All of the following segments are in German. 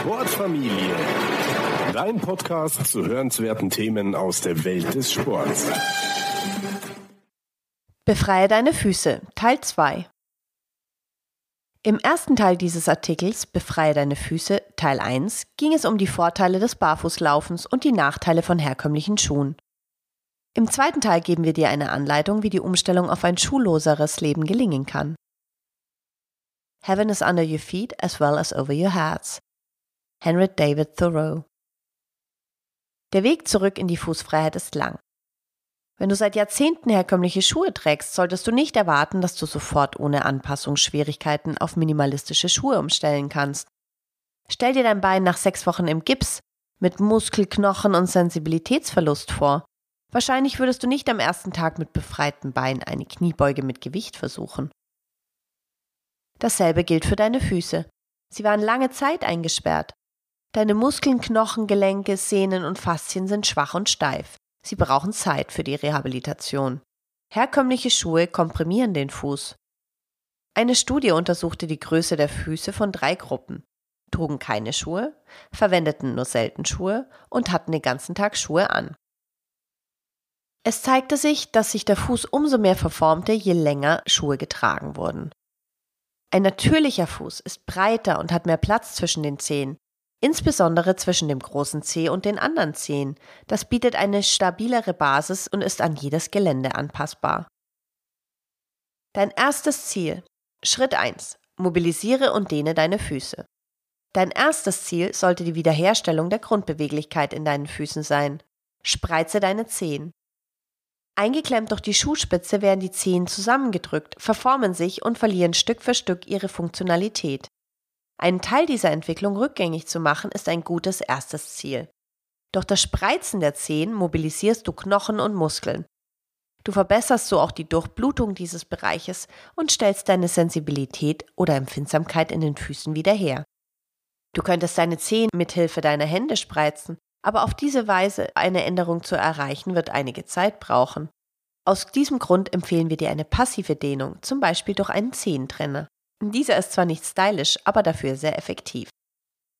Sportfamilie. Dein Podcast zu hörenswerten Themen aus der Welt des Sports. Befreie deine Füße, Teil 2. Im ersten Teil dieses Artikels Befreie deine Füße, Teil 1, ging es um die Vorteile des Barfußlaufens und die Nachteile von herkömmlichen Schuhen. Im zweiten Teil geben wir dir eine Anleitung, wie die Umstellung auf ein schuhloseres Leben gelingen kann. Heaven is under your feet as well as over your heads. Henry David Thoreau. Der Weg zurück in die Fußfreiheit ist lang. Wenn du seit Jahrzehnten herkömmliche Schuhe trägst, solltest du nicht erwarten, dass du sofort ohne Anpassungsschwierigkeiten auf minimalistische Schuhe umstellen kannst. Stell dir dein Bein nach sechs Wochen im Gips mit Muskelknochen und Sensibilitätsverlust vor. Wahrscheinlich würdest du nicht am ersten Tag mit befreitem Bein eine Kniebeuge mit Gewicht versuchen. Dasselbe gilt für deine Füße. Sie waren lange Zeit eingesperrt. Deine Muskeln, Knochen, Gelenke, Sehnen und Faszien sind schwach und steif. Sie brauchen Zeit für die Rehabilitation. Herkömmliche Schuhe komprimieren den Fuß. Eine Studie untersuchte die Größe der Füße von drei Gruppen, trugen keine Schuhe, verwendeten nur selten Schuhe und hatten den ganzen Tag Schuhe an. Es zeigte sich, dass sich der Fuß umso mehr verformte, je länger Schuhe getragen wurden. Ein natürlicher Fuß ist breiter und hat mehr Platz zwischen den Zehen, insbesondere zwischen dem großen Zeh und den anderen Zehen. Das bietet eine stabilere Basis und ist an jedes Gelände anpassbar. Dein erstes Ziel. Schritt 1. Mobilisiere und dehne deine Füße. Dein erstes Ziel sollte die Wiederherstellung der Grundbeweglichkeit in deinen Füßen sein. Spreize deine Zehen. Eingeklemmt durch die Schuhspitze werden die Zehen zusammengedrückt, verformen sich und verlieren Stück für Stück ihre Funktionalität. Einen Teil dieser Entwicklung rückgängig zu machen, ist ein gutes erstes Ziel. Durch das Spreizen der Zehen mobilisierst du Knochen und Muskeln. Du verbesserst so auch die Durchblutung dieses Bereiches und stellst deine Sensibilität oder Empfindsamkeit in den Füßen wieder her. Du könntest deine Zehen mithilfe deiner Hände spreizen, aber auf diese Weise eine Änderung zu erreichen, wird einige Zeit brauchen. Aus diesem Grund empfehlen wir dir eine passive Dehnung, zum Beispiel durch einen Zehentrenner. Dieser ist zwar nicht stylisch, aber dafür sehr effektiv.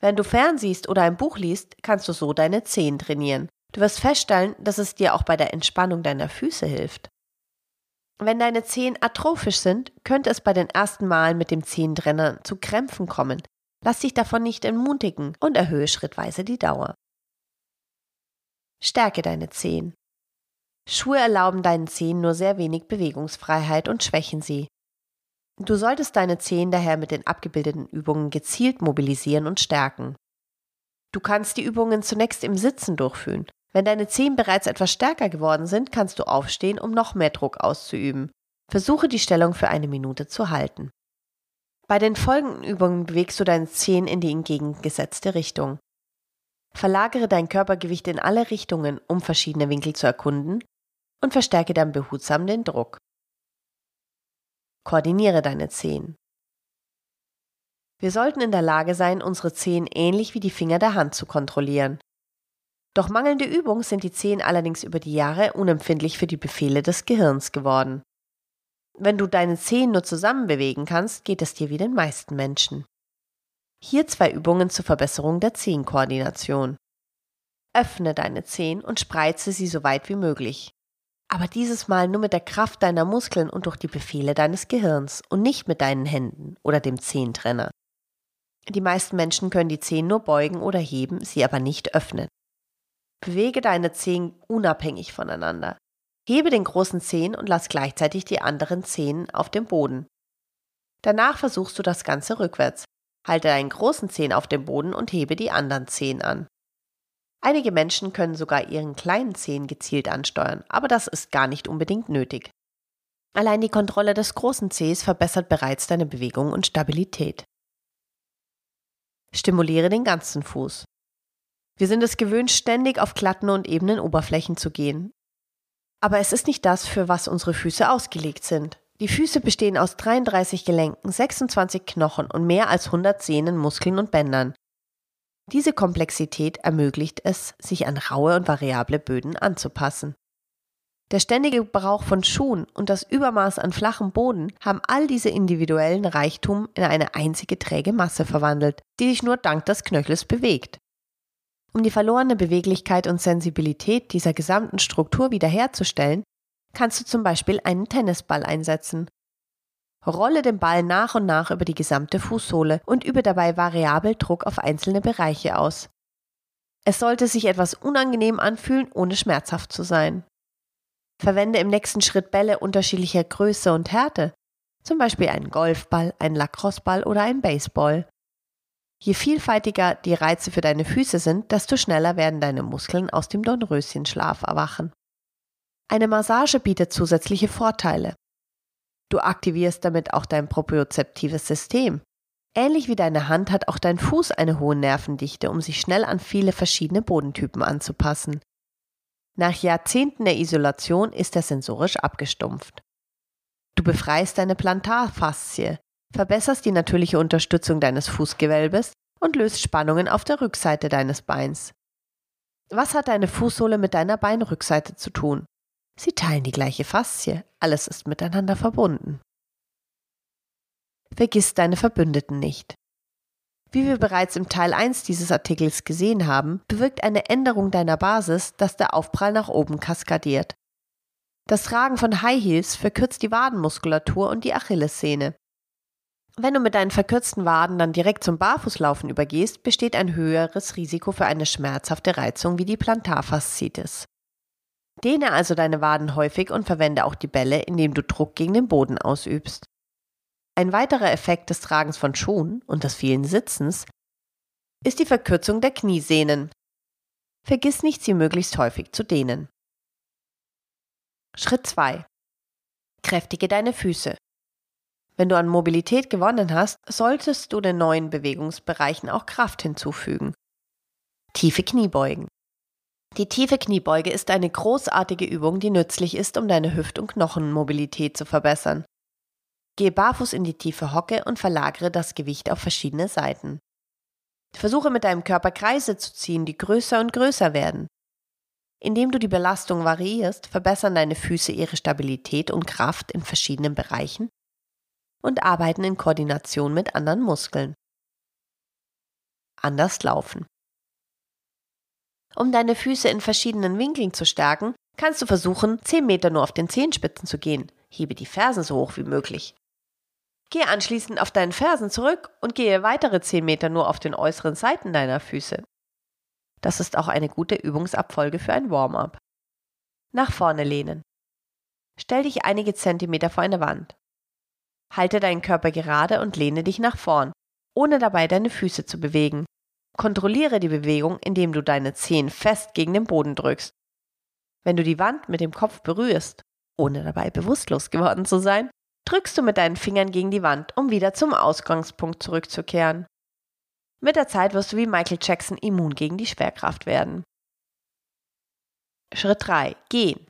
Wenn du fernsiehst oder ein Buch liest, kannst du so deine Zehen trainieren. Du wirst feststellen, dass es dir auch bei der Entspannung deiner Füße hilft. Wenn deine Zehen atrophisch sind, könnte es bei den ersten Malen mit dem Zehentrenner zu Krämpfen kommen. Lass dich davon nicht entmutigen und erhöhe schrittweise die Dauer. Stärke deine Zehen. Schuhe erlauben deinen Zehen nur sehr wenig Bewegungsfreiheit und schwächen sie. Du solltest deine Zehen daher mit den abgebildeten Übungen gezielt mobilisieren und stärken. Du kannst die Übungen zunächst im Sitzen durchführen. Wenn deine Zehen bereits etwas stärker geworden sind, kannst du aufstehen, um noch mehr Druck auszuüben. Versuche die Stellung für eine Minute zu halten. Bei den folgenden Übungen bewegst du deine Zehen in die entgegengesetzte Richtung. Verlagere dein Körpergewicht in alle Richtungen, um verschiedene Winkel zu erkunden und verstärke dann behutsam den Druck. Koordiniere deine Zehen. Wir sollten in der Lage sein, unsere Zehen ähnlich wie die Finger der Hand zu kontrollieren. Doch mangelnde Übung sind die Zehen allerdings über die Jahre unempfindlich für die Befehle des Gehirns geworden. Wenn du deine Zehen nur zusammen bewegen kannst, geht es dir wie den meisten Menschen. Hier zwei Übungen zur Verbesserung der Zehenkoordination. Öffne deine Zehen und spreize sie so weit wie möglich. Aber dieses Mal nur mit der Kraft deiner Muskeln und durch die Befehle deines Gehirns und nicht mit deinen Händen oder dem Zehentrenner. Die meisten Menschen können die Zehen nur beugen oder heben, sie aber nicht öffnen. Bewege deine Zehen unabhängig voneinander. Hebe den großen Zehen und lass gleichzeitig die anderen Zehen auf dem Boden. Danach versuchst du das Ganze rückwärts. Halte deinen großen Zehen auf dem Boden und hebe die anderen Zehen an. Einige Menschen können sogar ihren kleinen Zehen gezielt ansteuern, aber das ist gar nicht unbedingt nötig. Allein die Kontrolle des großen Zehs verbessert bereits deine Bewegung und Stabilität. Stimuliere den ganzen Fuß. Wir sind es gewöhnt, ständig auf glatten und ebenen Oberflächen zu gehen. Aber es ist nicht das, für was unsere Füße ausgelegt sind. Die Füße bestehen aus 33 Gelenken, 26 Knochen und mehr als 100 Sehnen, Muskeln und Bändern. Diese Komplexität ermöglicht es, sich an raue und variable Böden anzupassen. Der ständige Gebrauch von Schuhen und das Übermaß an flachem Boden haben all diese individuellen Reichtum in eine einzige träge Masse verwandelt, die sich nur dank des Knöchels bewegt. Um die verlorene Beweglichkeit und Sensibilität dieser gesamten Struktur wiederherzustellen, kannst du zum Beispiel einen Tennisball einsetzen. Rolle den Ball nach und nach über die gesamte Fußsohle und übe dabei variabel Druck auf einzelne Bereiche aus. Es sollte sich etwas unangenehm anfühlen, ohne schmerzhaft zu sein. Verwende im nächsten Schritt Bälle unterschiedlicher Größe und Härte, zum Beispiel einen Golfball, einen Lacrosseball oder einen Baseball. Je vielfältiger die Reize für deine Füße sind, desto schneller werden deine Muskeln aus dem Dornröschenschlaf erwachen. Eine Massage bietet zusätzliche Vorteile. Du aktivierst damit auch dein propriozeptives System. Ähnlich wie deine Hand hat auch dein Fuß eine hohe Nervendichte, um sich schnell an viele verschiedene Bodentypen anzupassen. Nach Jahrzehnten der Isolation ist er sensorisch abgestumpft. Du befreist deine Plantarfaszie, verbesserst die natürliche Unterstützung deines Fußgewölbes und löst Spannungen auf der Rückseite deines Beins. Was hat deine Fußsohle mit deiner Beinrückseite zu tun? Sie teilen die gleiche Faszie, alles ist miteinander verbunden. Vergiss deine Verbündeten nicht. Wie wir bereits im Teil 1 dieses Artikels gesehen haben, bewirkt eine Änderung deiner Basis, dass der Aufprall nach oben kaskadiert. Das Tragen von High Heels verkürzt die Wadenmuskulatur und die Achillessehne. Wenn du mit deinen verkürzten Waden dann direkt zum Barfußlaufen übergehst, besteht ein höheres Risiko für eine schmerzhafte Reizung wie die Plantarfaszitis. Dehne also deine Waden häufig und verwende auch die Bälle, indem du Druck gegen den Boden ausübst. Ein weiterer Effekt des Tragens von Schuhen und des vielen Sitzens ist die Verkürzung der Kniesehnen. Vergiss nicht, sie möglichst häufig zu dehnen. Schritt 2. Kräftige deine Füße. Wenn du an Mobilität gewonnen hast, solltest du den neuen Bewegungsbereichen auch Kraft hinzufügen. Tiefe Kniebeugen. Die tiefe Kniebeuge ist eine großartige Übung, die nützlich ist, um deine Hüft- und Knochenmobilität zu verbessern. Gehe barfuß in die tiefe Hocke und verlagere das Gewicht auf verschiedene Seiten. Versuche mit deinem Körper Kreise zu ziehen, die größer und größer werden. Indem du die Belastung variierst, verbessern deine Füße ihre Stabilität und Kraft in verschiedenen Bereichen und arbeiten in Koordination mit anderen Muskeln. Anders laufen. Um deine Füße in verschiedenen Winkeln zu stärken, kannst du versuchen, 10 Meter nur auf den Zehenspitzen zu gehen. Hebe die Fersen so hoch wie möglich. Gehe anschließend auf deinen Fersen zurück und gehe weitere 10 Meter nur auf den äußeren Seiten deiner Füße. Das ist auch eine gute Übungsabfolge für ein Warm-up. Nach vorne lehnen. Stell dich einige Zentimeter vor eine Wand. Halte deinen Körper gerade und lehne dich nach vorn, ohne dabei deine Füße zu bewegen. Kontrolliere die Bewegung, indem du deine Zehen fest gegen den Boden drückst. Wenn du die Wand mit dem Kopf berührst, ohne dabei bewusstlos geworden zu sein, drückst du mit deinen Fingern gegen die Wand, um wieder zum Ausgangspunkt zurückzukehren. Mit der Zeit wirst du wie Michael Jackson immun gegen die Schwerkraft werden. Schritt 3. Gehen.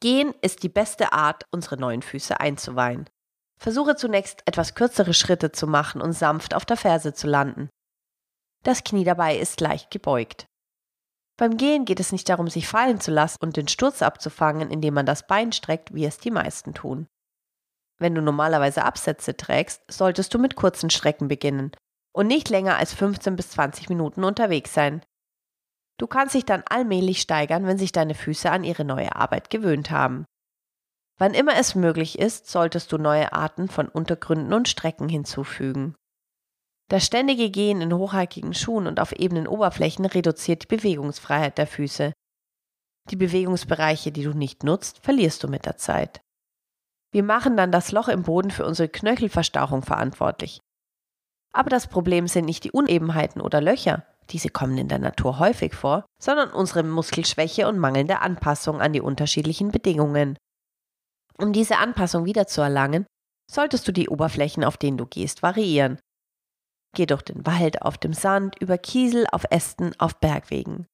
Gehen ist die beste Art, unsere neuen Füße einzuweihen. Versuche zunächst etwas kürzere Schritte zu machen und sanft auf der Ferse zu landen. Das Knie dabei ist leicht gebeugt. Beim Gehen geht es nicht darum, sich fallen zu lassen und den Sturz abzufangen, indem man das Bein streckt, wie es die meisten tun. Wenn du normalerweise Absätze trägst, solltest du mit kurzen Strecken beginnen und nicht länger als 15 bis 20 Minuten unterwegs sein. Du kannst dich dann allmählich steigern, wenn sich deine Füße an ihre neue Arbeit gewöhnt haben. Wann immer es möglich ist, solltest du neue Arten von Untergründen und Strecken hinzufügen. Das ständige Gehen in hochhackigen Schuhen und auf ebenen Oberflächen reduziert die Bewegungsfreiheit der Füße. Die Bewegungsbereiche, die du nicht nutzt, verlierst du mit der Zeit. Wir machen dann das Loch im Boden für unsere Knöchelverstauchung verantwortlich. Aber das Problem sind nicht die Unebenheiten oder Löcher, diese kommen in der Natur häufig vor, sondern unsere Muskelschwäche und mangelnde Anpassung an die unterschiedlichen Bedingungen. Um diese Anpassung wiederzuerlangen, solltest du die Oberflächen, auf denen du gehst, variieren Geh durch den Wald, auf dem Sand, über Kiesel, auf Ästen, auf Bergwegen.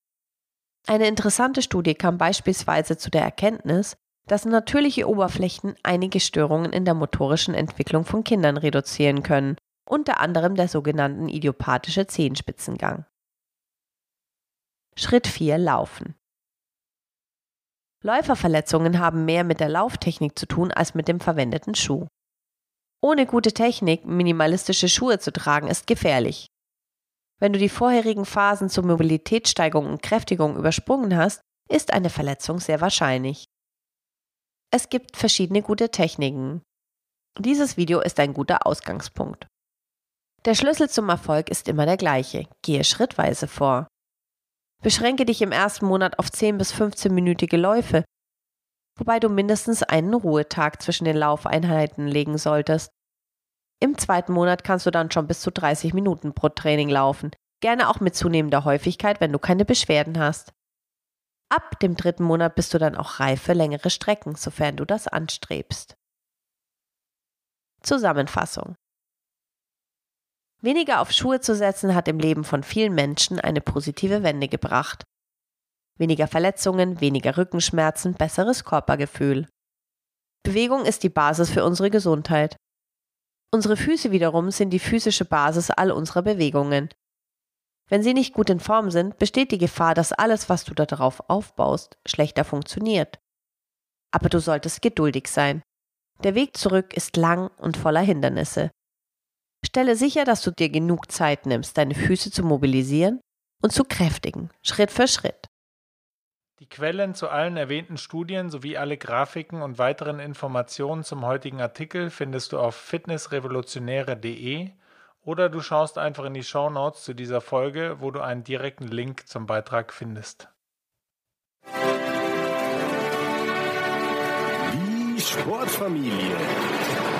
Eine interessante Studie kam beispielsweise zu der Erkenntnis, dass natürliche Oberflächen einige Störungen in der motorischen Entwicklung von Kindern reduzieren können, unter anderem der sogenannten idiopathische Zehenspitzengang. Schritt 4 Laufen. Läuferverletzungen haben mehr mit der Lauftechnik zu tun als mit dem verwendeten Schuh. Ohne gute Technik minimalistische Schuhe zu tragen, ist gefährlich. Wenn du die vorherigen Phasen zur Mobilitätssteigerung und Kräftigung übersprungen hast, ist eine Verletzung sehr wahrscheinlich. Es gibt verschiedene gute Techniken. Dieses Video ist ein guter Ausgangspunkt. Der Schlüssel zum Erfolg ist immer der gleiche. Gehe schrittweise vor. Beschränke dich im ersten Monat auf 10 bis 15-minütige Läufe, wobei du mindestens einen Ruhetag zwischen den Laufeinheiten legen solltest. Im zweiten Monat kannst du dann schon bis zu 30 Minuten pro Training laufen, gerne auch mit zunehmender Häufigkeit, wenn du keine Beschwerden hast. Ab dem dritten Monat bist du dann auch reif für längere Strecken, sofern du das anstrebst. Zusammenfassung Weniger auf Schuhe zu setzen hat im Leben von vielen Menschen eine positive Wende gebracht. Weniger Verletzungen, weniger Rückenschmerzen, besseres Körpergefühl. Bewegung ist die Basis für unsere Gesundheit. Unsere Füße wiederum sind die physische Basis all unserer Bewegungen. Wenn sie nicht gut in Form sind, besteht die Gefahr, dass alles, was du darauf aufbaust, schlechter funktioniert. Aber du solltest geduldig sein. Der Weg zurück ist lang und voller Hindernisse. Stelle sicher, dass du dir genug Zeit nimmst, deine Füße zu mobilisieren und zu kräftigen, Schritt für Schritt. Die Quellen zu allen erwähnten Studien sowie alle Grafiken und weiteren Informationen zum heutigen Artikel findest du auf fitnessrevolutionäre.de oder du schaust einfach in die Show Notes zu dieser Folge, wo du einen direkten Link zum Beitrag findest. Die Sportfamilie.